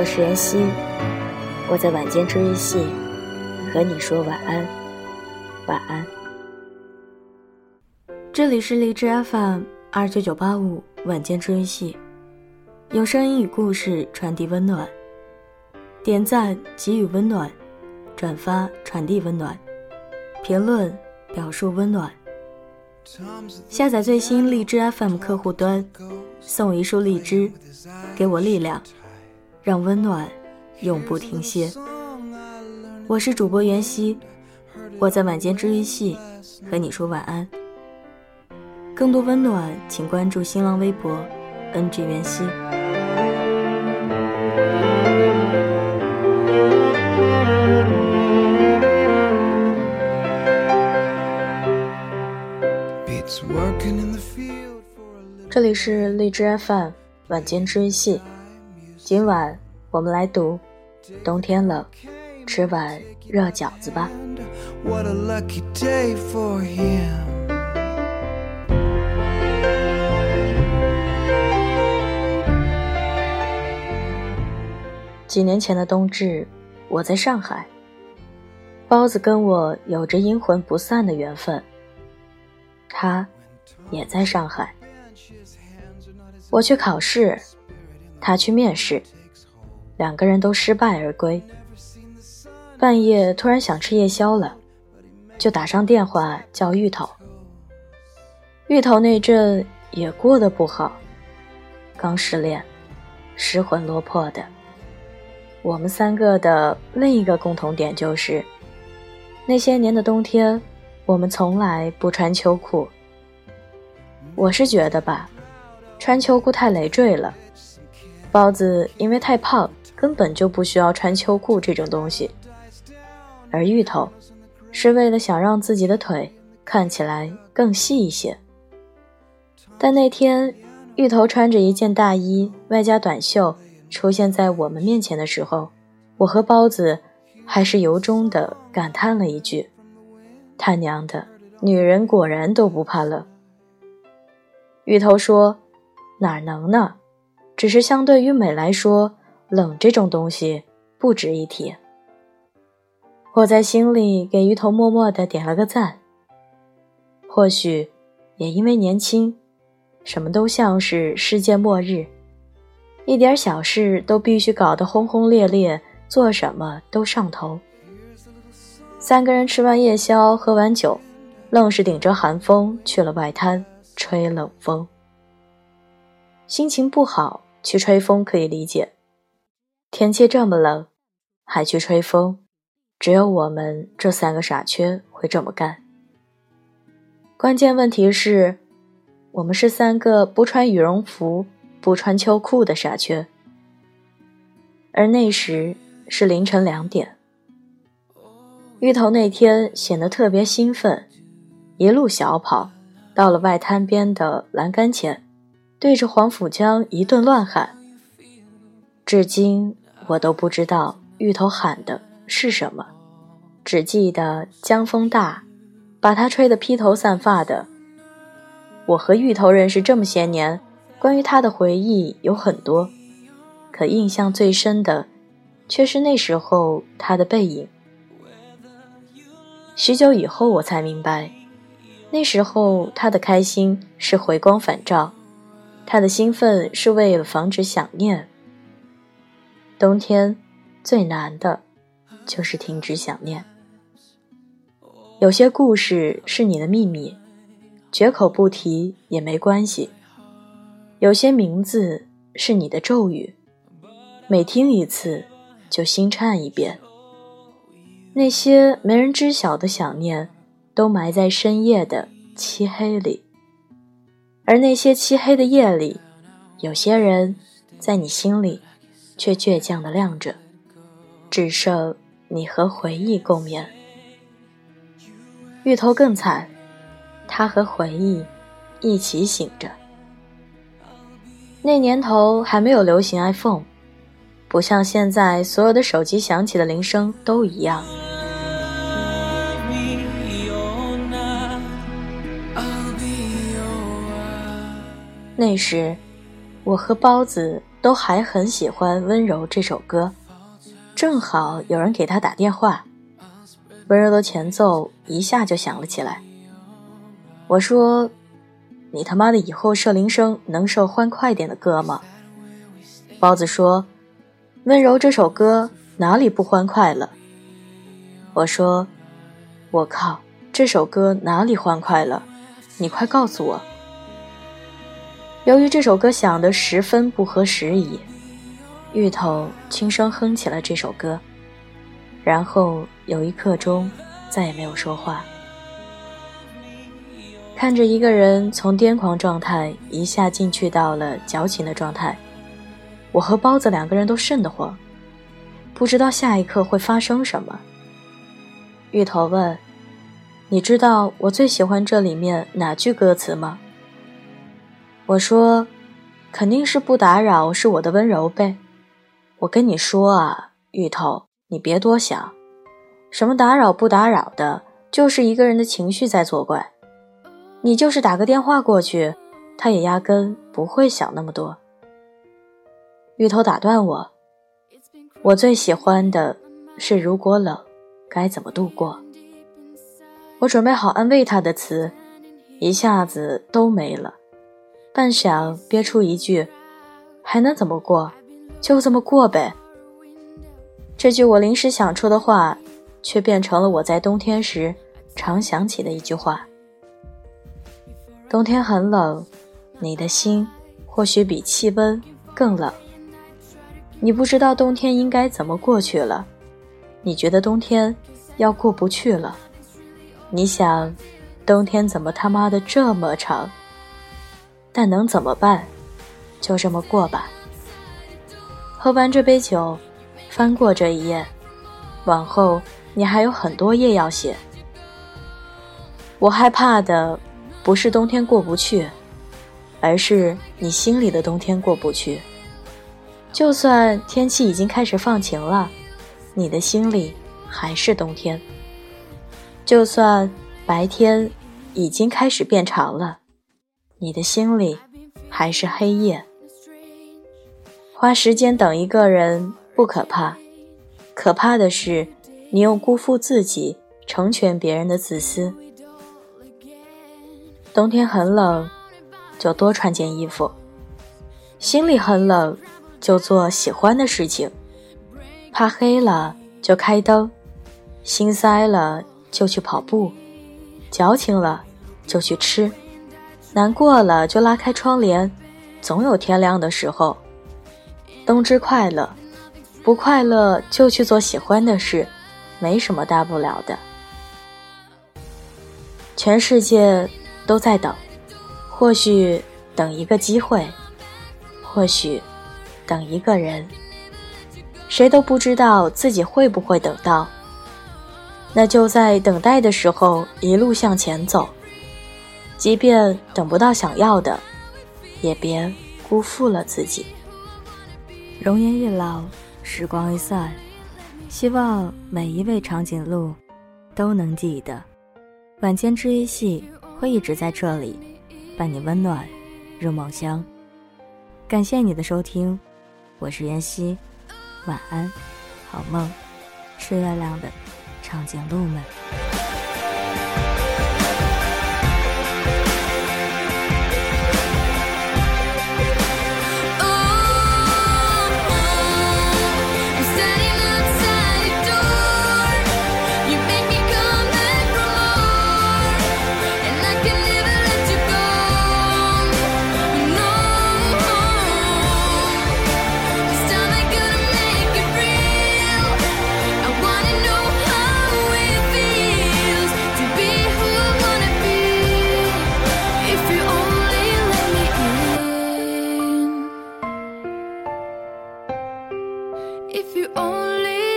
我是妍希，我在晚间治愈系和你说晚安，晚安。这里是荔枝 FM 二九九八五晚间治愈系，用声音与故事传递温暖，点赞给予温暖，转发传递温暖，评论表述温暖。下载最新荔枝 FM 客户端，送一束荔枝，给我力量。让温暖永不停歇。我是主播袁熙，我在晚间治愈系和你说晚安。更多温暖，请关注新浪微博 “ng 袁熙”。这里是荔枝 FM 晚间治愈系。今晚我们来读《冬天了，吃碗热饺子吧》。What a lucky day for him. 几年前的冬至，我在上海。包子跟我有着阴魂不散的缘分，他也在上海。我去考试，他去面试，两个人都失败而归。半夜突然想吃夜宵了，就打上电话叫芋头。芋头那阵也过得不好，刚失恋，失魂落魄的。我们三个的另一个共同点就是，那些年的冬天，我们从来不穿秋裤。我是觉得吧，穿秋裤太累赘了。包子因为太胖，根本就不需要穿秋裤这种东西。而芋头，是为了想让自己的腿看起来更细一些。但那天，芋头穿着一件大衣外加短袖出现在我们面前的时候，我和包子还是由衷的感叹了一句：“他娘的，女人果然都不怕冷。”芋头说：“哪能呢？只是相对于美来说，冷这种东西不值一提。”我在心里给鱼头默默的点了个赞。或许，也因为年轻，什么都像是世界末日，一点小事都必须搞得轰轰烈烈，做什么都上头。三个人吃完夜宵，喝完酒，愣是顶着寒风去了外滩吹冷风。心情不好去吹风可以理解，天气这么冷，还去吹风。只有我们这三个傻缺会这么干。关键问题是，我们是三个不穿羽绒服、不穿秋裤的傻缺。而那时是凌晨两点。芋头那天显得特别兴奋，一路小跑，到了外滩边的栏杆前，对着黄浦江一顿乱喊。至今我都不知道芋头喊的。是什么？只记得江风大，把他吹得披头散发的。我和芋头认识这么些年，关于他的回忆有很多，可印象最深的，却是那时候他的背影。许久以后，我才明白，那时候他的开心是回光返照，他的兴奋是为了防止想念。冬天最难的。就是停止想念。有些故事是你的秘密，绝口不提也没关系。有些名字是你的咒语，每听一次就心颤一遍。那些没人知晓的想念，都埋在深夜的漆黑里。而那些漆黑的夜里，有些人在你心里却倔强的亮着，只剩你和回忆共眠。芋头更惨，他和回忆一起醒着。那年头还没有流行 iPhone，不像现在所有的手机响起的铃声都一样。那时，我和包子都还很喜欢《温柔》这首歌，正好有人给他打电话，温柔的前奏一下就响了起来。我说：“你他妈的以后设铃声能设欢快点的歌吗？”包子说：“温柔这首歌哪里不欢快了？”我说：“我靠，这首歌哪里欢快了？你快告诉我。”由于这首歌响得十分不合时宜，芋头轻声哼起了这首歌，然后有一刻钟再也没有说话。看着一个人从癫狂状态一下进去到了矫情的状态，我和包子两个人都瘆得慌，不知道下一刻会发生什么。芋头问：“你知道我最喜欢这里面哪句歌词吗？”我说：“肯定是不打扰是我的温柔呗。”我跟你说啊，芋头，你别多想，什么打扰不打扰的，就是一个人的情绪在作怪。你就是打个电话过去，他也压根不会想那么多。芋头打断我：“我最喜欢的是如果冷，该怎么度过？”我准备好安慰他的词，一下子都没了。半晌，憋出一句：“还能怎么过？就这么过呗。”这句我临时想出的话，却变成了我在冬天时常想起的一句话。冬天很冷，你的心或许比气温更冷。你不知道冬天应该怎么过去了，你觉得冬天要过不去了。你想，冬天怎么他妈的这么长？但能怎么办？就这么过吧。喝完这杯酒，翻过这一页，往后你还有很多页要写。我害怕的不是冬天过不去，而是你心里的冬天过不去。就算天气已经开始放晴了，你的心里还是冬天。就算白天已经开始变长了。你的心里还是黑夜。花时间等一个人不可怕，可怕的是你用辜负自己成全别人的自私。冬天很冷，就多穿件衣服；心里很冷，就做喜欢的事情。怕黑了就开灯，心塞了就去跑步，矫情了就去吃。难过了就拉开窗帘，总有天亮的时候。冬至快乐，不快乐就去做喜欢的事，没什么大不了的。全世界都在等，或许等一个机会，或许等一个人，谁都不知道自己会不会等到。那就在等待的时候，一路向前走。即便等不到想要的，也别辜负了自己。容颜一老，时光一散，希望每一位长颈鹿都能记得，晚间治愈系会一直在这里，伴你温暖入梦乡。感谢你的收听，我是妍希，晚安，好梦，吃月亮的长颈鹿们。If you only